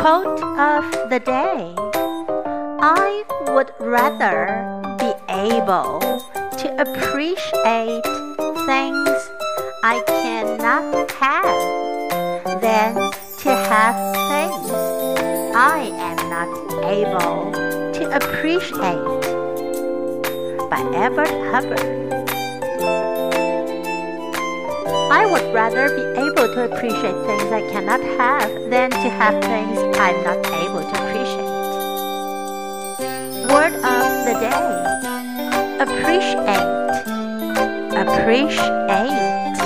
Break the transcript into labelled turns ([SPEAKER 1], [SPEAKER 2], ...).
[SPEAKER 1] Quote of the day I would rather be able to appreciate things I cannot have than to have things I am not able to appreciate. By Elbert Hubbard. I would rather be able to appreciate things I cannot have than to have things I'm not able to appreciate. Word of the day Appreciate. Appreciate.